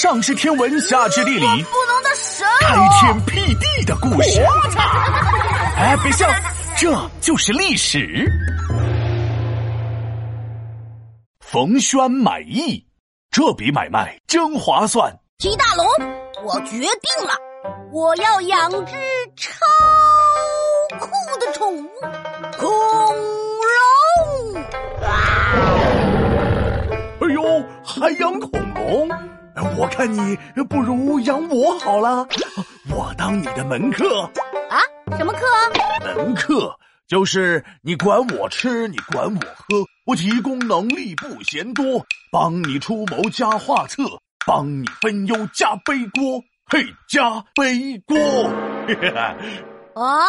上知天文，下知地理，不能的神开天辟地的故事。哎，别笑，这就是历史。冯轩买艺，这笔买卖真划算。提大龙，我决定了，我要养只超酷的宠物——恐龙。哎呦，还养恐龙？我看你不如养我好了，我当你的门客。啊？什么客？门客就是你管我吃，你管我喝，我提供能力不嫌多，帮你出谋加画策，帮你分忧加背锅，嘿，加背锅。哦，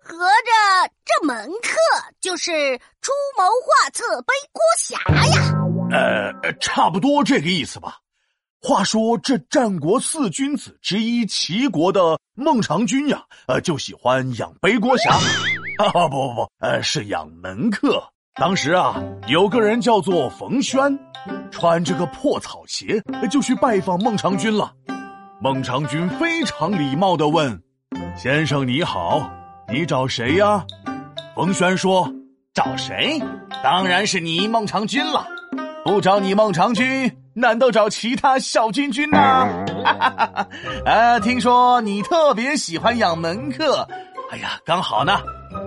合着这门客就是出谋划策背锅侠呀？呃，差不多这个意思吧。话说这战国四君子之一齐国的孟尝君呀，呃，就喜欢养背锅侠。啊不不不，呃，是养门客。当时啊，有个人叫做冯轩，穿着个破草鞋，就去拜访孟尝君了。孟尝君非常礼貌的问：“先生你好，你找谁呀？”冯轩说：“找谁？当然是你孟尝君了。不找你孟尝君。”难道找其他小君君呢？啊，听说你特别喜欢养门客，哎呀，刚好呢，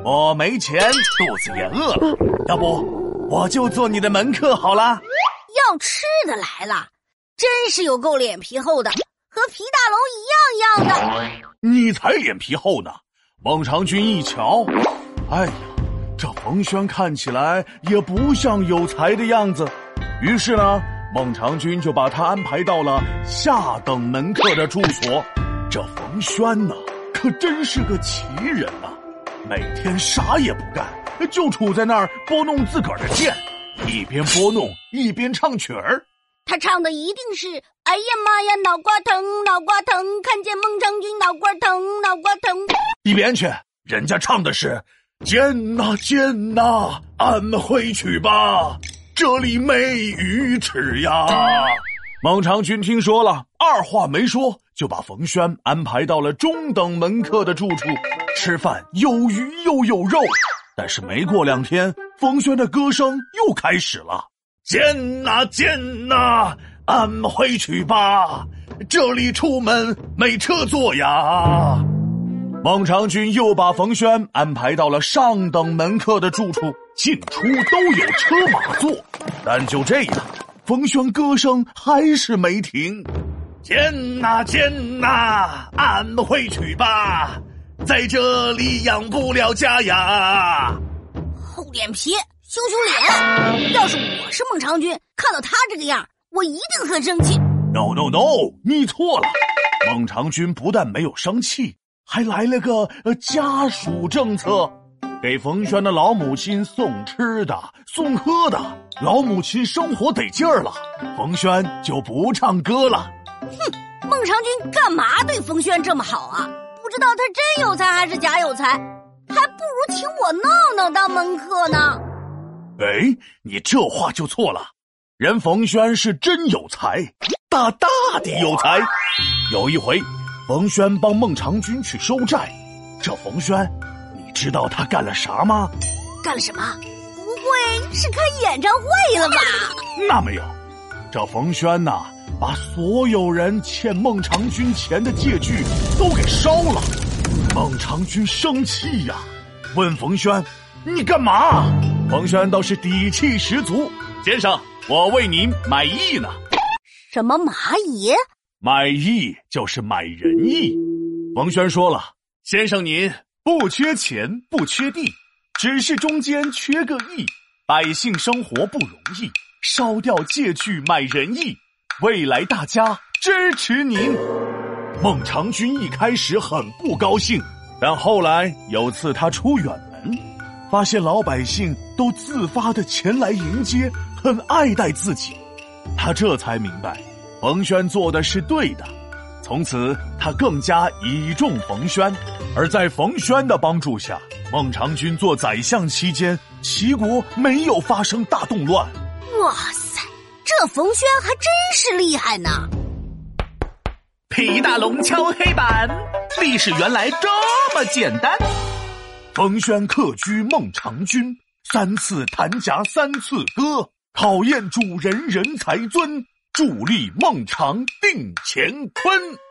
我没钱，肚子也饿了，要不我就做你的门客好了。要吃的来了，真是有够脸皮厚的，和皮大龙一样一样的。你才脸皮厚呢！孟尝君一瞧，哎呀，这冯轩看起来也不像有才的样子，于是呢。孟尝君就把他安排到了下等门客的住所。这冯轩呢，可真是个奇人呐！每天啥也不干，就杵在那儿拨弄自个儿的剑，一边拨弄一边唱曲儿。他唱的一定是：“哎呀妈呀，脑瓜疼，脑瓜疼，看见孟尝君脑瓜疼，脑瓜疼。”一边去，人家唱的是：“剑呐剑呐，俺们回去吧。”这里没鱼吃呀！孟尝君听说了，二话没说就把冯轩安排到了中等门客的住处，吃饭有鱼又有肉。但是没过两天，冯轩的歌声又开始了：“剑呐剑呐，俺回去吧，这里出门没车坐呀。”孟尝君又把冯轩安排到了上等门客的住处，进出都有车马坐。但就这样，冯轩歌声还是没停。剑呐剑呐，俺们回去吧，在这里养不了家呀。厚脸皮，羞羞脸！要是我是孟尝君，看到他这个样，我一定很生气。No no no，你错了。孟尝君不但没有生气。还来了个呃家属政策，给冯轩的老母亲送吃的、送喝的，老母亲生活得劲儿了，冯轩就不唱歌了。哼，孟尝君干嘛对冯轩这么好啊？不知道他真有才还是假有才，还不如请我闹闹当门客呢。哎，你这话就错了，人冯轩是真有才，大大的有才。有一回。冯轩帮孟尝君去收债，这冯轩，你知道他干了啥吗？干了什么？不会是开演唱会了吧？那没有，这冯轩呐，把所有人欠孟尝君钱的借据都给烧了。孟尝君生气呀，问冯轩：“你干嘛？”冯轩倒是底气十足：“先生，我为您买艺呢。”什么蚂蚁？买艺就是买仁义。冯轩说了：“先生您不缺钱不缺地，只是中间缺个义。百姓生活不容易，烧掉借据买仁义，未来大家支持您。”孟尝君一开始很不高兴，但后来有次他出远门，发现老百姓都自发的前来迎接，很爱戴自己，他这才明白。冯轩做的是对的，从此他更加倚重冯轩。而在冯轩的帮助下，孟尝君做宰相期间，齐国没有发生大动乱。哇塞，这冯轩还真是厉害呢！皮大龙敲黑板，历史原来这么简单。冯轩客居孟尝君，三次弹夹三次歌，考验主人人才尊，助力孟尝定乾坤。